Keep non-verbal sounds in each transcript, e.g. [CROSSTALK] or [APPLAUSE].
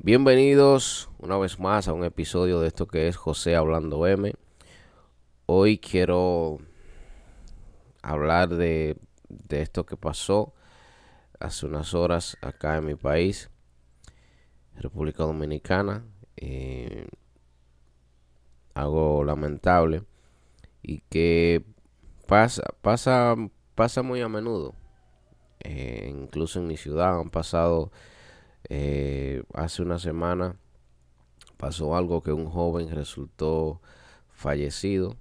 Bienvenidos una vez más a un episodio de esto que es José Hablando M. Hoy quiero hablar de, esto que pasó hace unas horas acá en mi país, República Dominicana. Eh, algo lamentable y que pasa, pasa, pasa muy a menudo. Eh, incluso en mi ciudad han pasado eh, hace una semana pasó algo que un joven resultó fallecido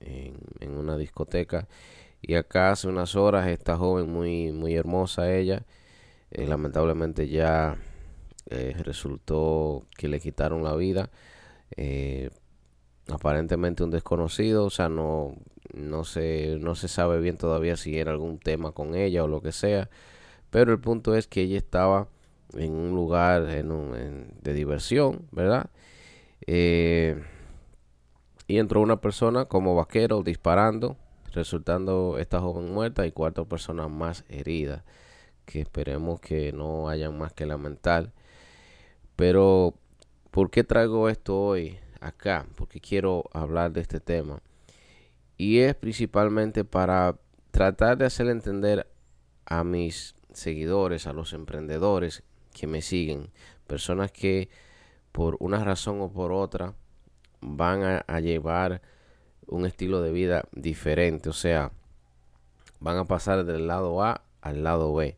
en, una discoteca. Y acá hace unas horas esta joven muy muy hermosa ella eh, lamentablemente ya eh, resultó que le quitaron la vida. Aparentemente un desconocido o sea no no se no se sabe bien todavía si era algún tema con ella o lo que sea. Pero el punto es que ella estaba en un lugar en un, de diversión, ¿verdad? Eh, y entró una persona como vaquero disparando, resultando esta joven muerta y cuatro personas más heridas, que esperemos que no hayan más que lamentar. Pero, ¿por qué traigo esto hoy acá? Porque quiero hablar de este tema. Y es principalmente para tratar de hacer entender a mis seguidores, a los emprendedores, que me siguen, personas que por una razón o por otra van a, llevar un estilo de vida diferente, o sea, van a pasar del lado A al lado B.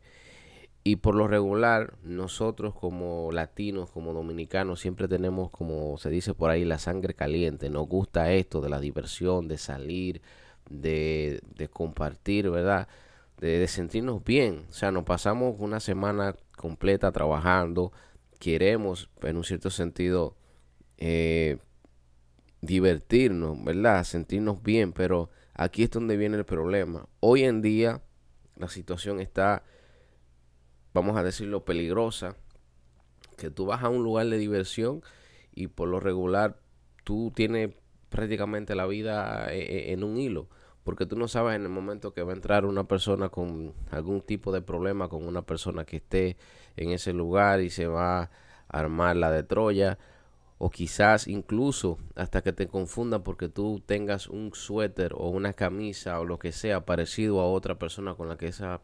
Y por lo regular, nosotros como latinos, como dominicanos, siempre tenemos, como se dice por ahí, la sangre caliente. Nos gusta esto de la diversión, de salir, de, de compartir, ¿verdad? De, sentirnos bien. O sea, nos pasamos una semana completa trabajando. Queremos, en un cierto sentido, eh, divertirnos, ¿verdad? Sentirnos bien, pero aquí es donde viene el problema. Hoy en día la situación está, vamos a decirlo, peligrosa. Que tú vas a un lugar de diversión y por lo regular tú tienes prácticamente la vida eh, eh, en un hilo porque tú no sabes en el momento que va a entrar una persona con algún tipo de problema con una persona que esté en ese lugar y se va a armar la de Troya o quizás incluso hasta que te confundan porque tú tengas un suéter o una camisa o lo que sea parecido a otra persona con la que esa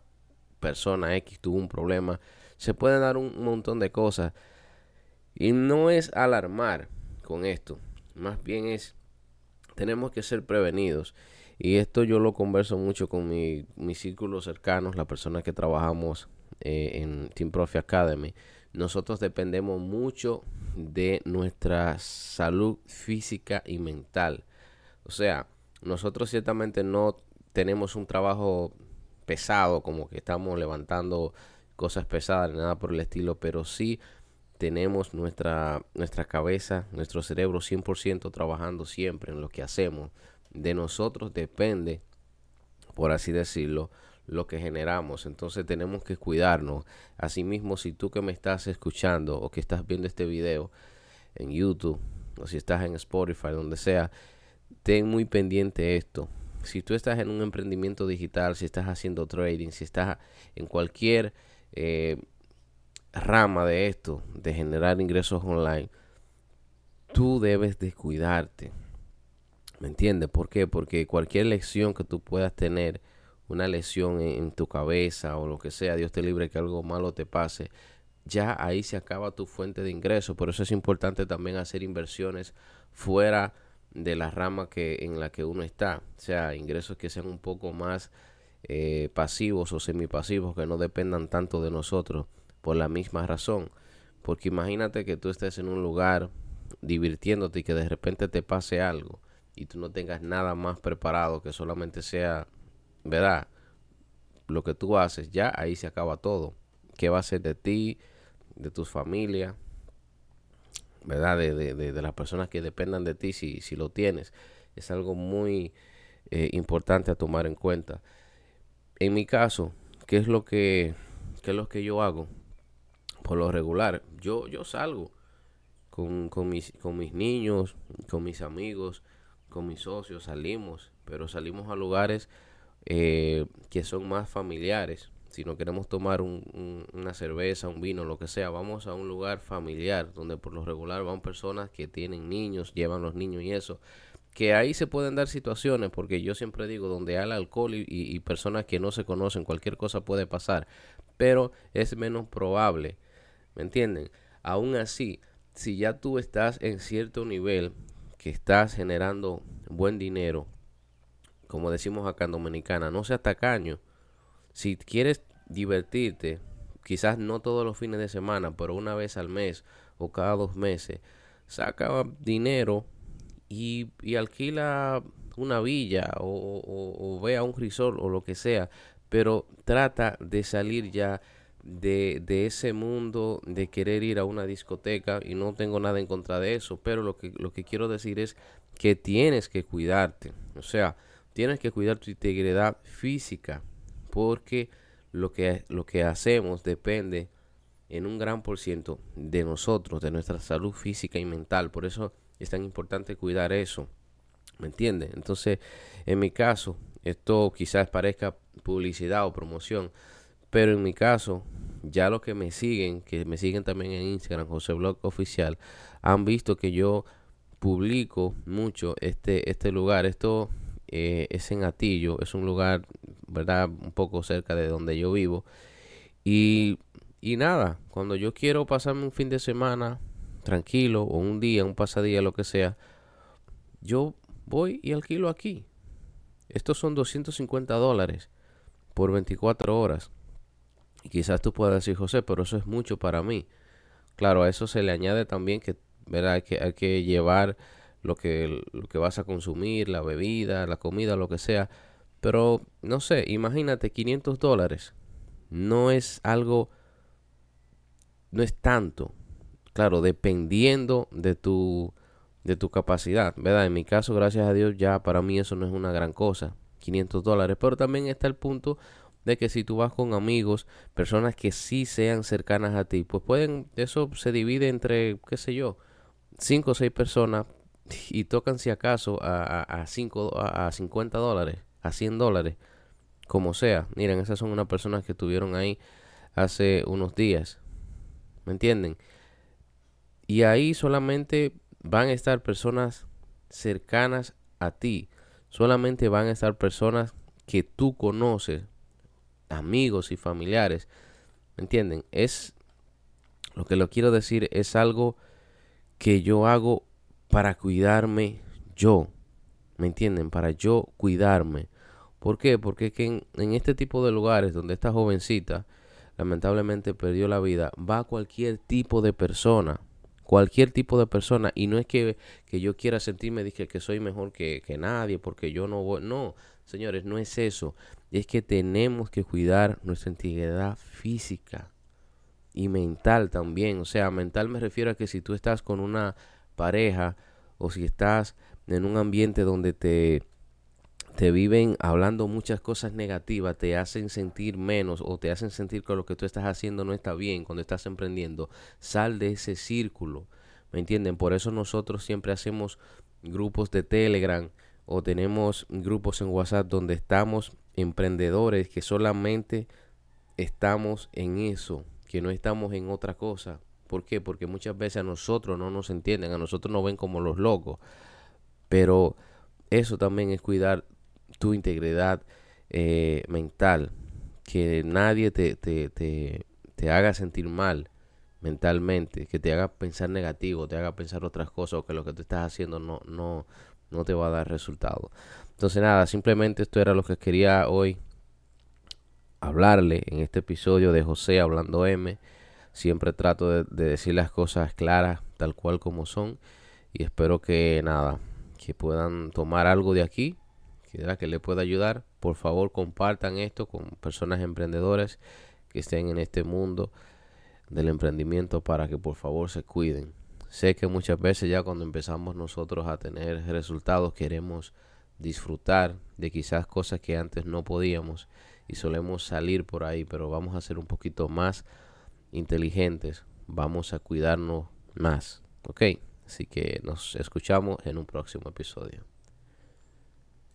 persona X tuvo un problema. Se pueden dar un montón de cosas. Y no es alarmar con esto. Más bien es, tenemos que ser prevenidos. Y esto yo lo converso mucho con mi, mis círculos cercanos, las personas que trabajamos eh, en Team Profi Academy. Nosotros dependemos mucho de nuestra salud física y mental. O sea, nosotros ciertamente no tenemos un trabajo pesado, como que estamos levantando cosas pesadas, nada por el estilo, pero sí tenemos nuestra, nuestra cabeza, nuestro cerebro 100% trabajando siempre en lo que hacemos de nosotros depende, por así decirlo, lo que generamos. Entonces tenemos que cuidarnos. Asimismo, si tú que me estás escuchando o que estás viendo este video en YouTube o si estás en Spotify, donde sea, ten muy pendiente esto. Si tú estás en un emprendimiento digital, si estás haciendo trading, si estás en cualquier eh, rama de esto, de generar ingresos online, tú debes de cuidarte. ¿Me entiendes? ¿Por qué? Porque cualquier lección que tú puedas tener, una lesión en, tu cabeza o lo que sea, Dios te libre que algo malo te pase, ya ahí se acaba tu fuente de ingreso. Por eso es importante también hacer inversiones fuera de la rama que en la que uno está. O sea, ingresos que sean un poco más eh, pasivos o semipasivos, que no dependan tanto de nosotros por la misma razón. Porque imagínate que tú estés en un lugar divirtiéndote y que de repente te pase algo y tú no tengas nada más preparado que solamente sea, ¿verdad? Lo que tú haces, ya ahí se acaba todo. ¿Qué va a ser de ti, de tus familias, ¿verdad? De, de, de, las personas que dependan de ti si, si lo tienes. Es algo muy eh, importante a tomar en cuenta. En mi caso, ¿qué es lo que, qué es lo que yo hago? Por lo regular, yo, yo salgo con, con, mis, con mis niños, con mis amigos, con mis socios salimos, pero salimos a lugares eh, que son más familiares, si no queremos tomar una cerveza, un vino, lo que sea, vamos a un lugar familiar donde por lo regular van personas que tienen niños, llevan los niños y eso. Que ahí se pueden dar situaciones, porque yo siempre digo, donde hay alcohol y, personas que no se conocen, cualquier cosa puede pasar, pero es menos probable, ¿me entienden? Aún así, si ya tú estás en cierto nivel, que estás generando buen dinero, como decimos acá en Dominicana, no seas tacaño. Si quieres divertirte, quizás no todos los fines de semana, pero una vez al mes o cada dos meses, saca dinero y, alquila una villa o, vea un resort o lo que sea, pero trata de salir ya de, de, ese mundo de querer ir a una discoteca y no tengo nada en contra de eso, pero lo que, lo que quiero decir es que tienes que cuidarte, o sea, tienes que cuidar tu integridad física, porque lo que, lo que hacemos depende en un gran por ciento de nosotros, de nuestra salud física y mental. Por eso es tan importante cuidar eso. ¿Me entiendes? Entonces, en mi caso, esto quizás parezca publicidad o promoción, pero en mi caso, ya los que me siguen, que me siguen también en Instagram, José Blog Oficial, han visto que yo publico mucho este, este lugar. Esto eh, es en Atillo, es un lugar ¿verdad? Un poco cerca de donde yo vivo. Y, y nada, cuando yo quiero pasarme un fin de semana tranquilo o un día, un pasadía, lo que sea, yo voy y alquilo aquí. Estos son 250 dólares por 24 horas. Y quizás tú puedas decir, José, pero eso es mucho para mí. Claro, a eso se le añade también que, ¿verdad? Hay que, hay que llevar lo que, lo que vas a consumir, la bebida, la comida, lo que sea. Pero, no sé, imagínate 500 dólares. No es algo, no es tanto. Claro, dependiendo de tu, de tu capacidad, ¿verdad? En mi caso, gracias a Dios, ya para mí eso no es una gran cosa. 500 dólares. Pero también está el punto de que si tú vas con amigos, personas que sí sean cercanas a ti, pues pueden, eso se divide entre, qué sé yo, 5 o 6 personas [LAUGHS] y tocan si acaso a, a, a, cinco, a 50 dólares a 100 dólares, como sea. Miren, esas son unas personas que estuvieron ahí hace unos días. ¿Me entienden? Y ahí solamente van a estar personas cercanas a ti. Solamente van a estar personas que tú conoces, amigos y familiares. ¿Me entienden? Es lo que lo quiero decir es algo que yo hago para cuidarme yo. ¿Me entienden? Para yo cuidarme. ¿Por qué? Porque es que en, este tipo de lugares donde esta jovencita lamentablemente perdió la vida, va cualquier tipo de persona. Cualquier tipo de persona. Y no es que, que yo quiera sentirme dije, que soy mejor que, que nadie porque yo no voy. No, señores, no es eso. Es que tenemos que cuidar nuestra integridad física y mental también. O sea, mental me refiero a que si tú estás con una pareja o si estás en un ambiente donde te, te viven hablando muchas cosas negativas, te hacen sentir menos o te hacen sentir que lo que tú estás haciendo no está bien cuando estás emprendiendo, sal de ese círculo. ¿Me entienden? Por eso nosotros siempre hacemos grupos de Telegram o tenemos grupos en WhatsApp donde estamos emprendedores que solamente estamos en eso, que no estamos en otra cosa. ¿Por qué? Porque muchas veces a nosotros no nos entienden, a nosotros nos ven como los locos. Pero eso también es cuidar tu integridad eh, mental. Que nadie te, te, te, te, haga sentir mal mentalmente, que te haga pensar negativo, te haga pensar otras cosas o que lo que tú estás haciendo no, no, no te va a dar resultado. Entonces nada, simplemente esto era lo que quería hoy hablarle en este episodio de José Hablando M. Siempre trato de, de decir las cosas claras, tal cual como son. Y espero que nada, que puedan tomar algo de aquí, que, que le pueda ayudar. Por favor, compartan esto con personas emprendedoras que estén en este mundo del emprendimiento para que por favor se cuiden. Sé que muchas veces ya cuando empezamos nosotros a tener resultados queremos disfrutar de quizás cosas que antes no podíamos y solemos salir por ahí, pero vamos a ser un poquito más inteligentes, vamos a cuidarnos más, ¿ok? Así que nos escuchamos en un próximo episodio.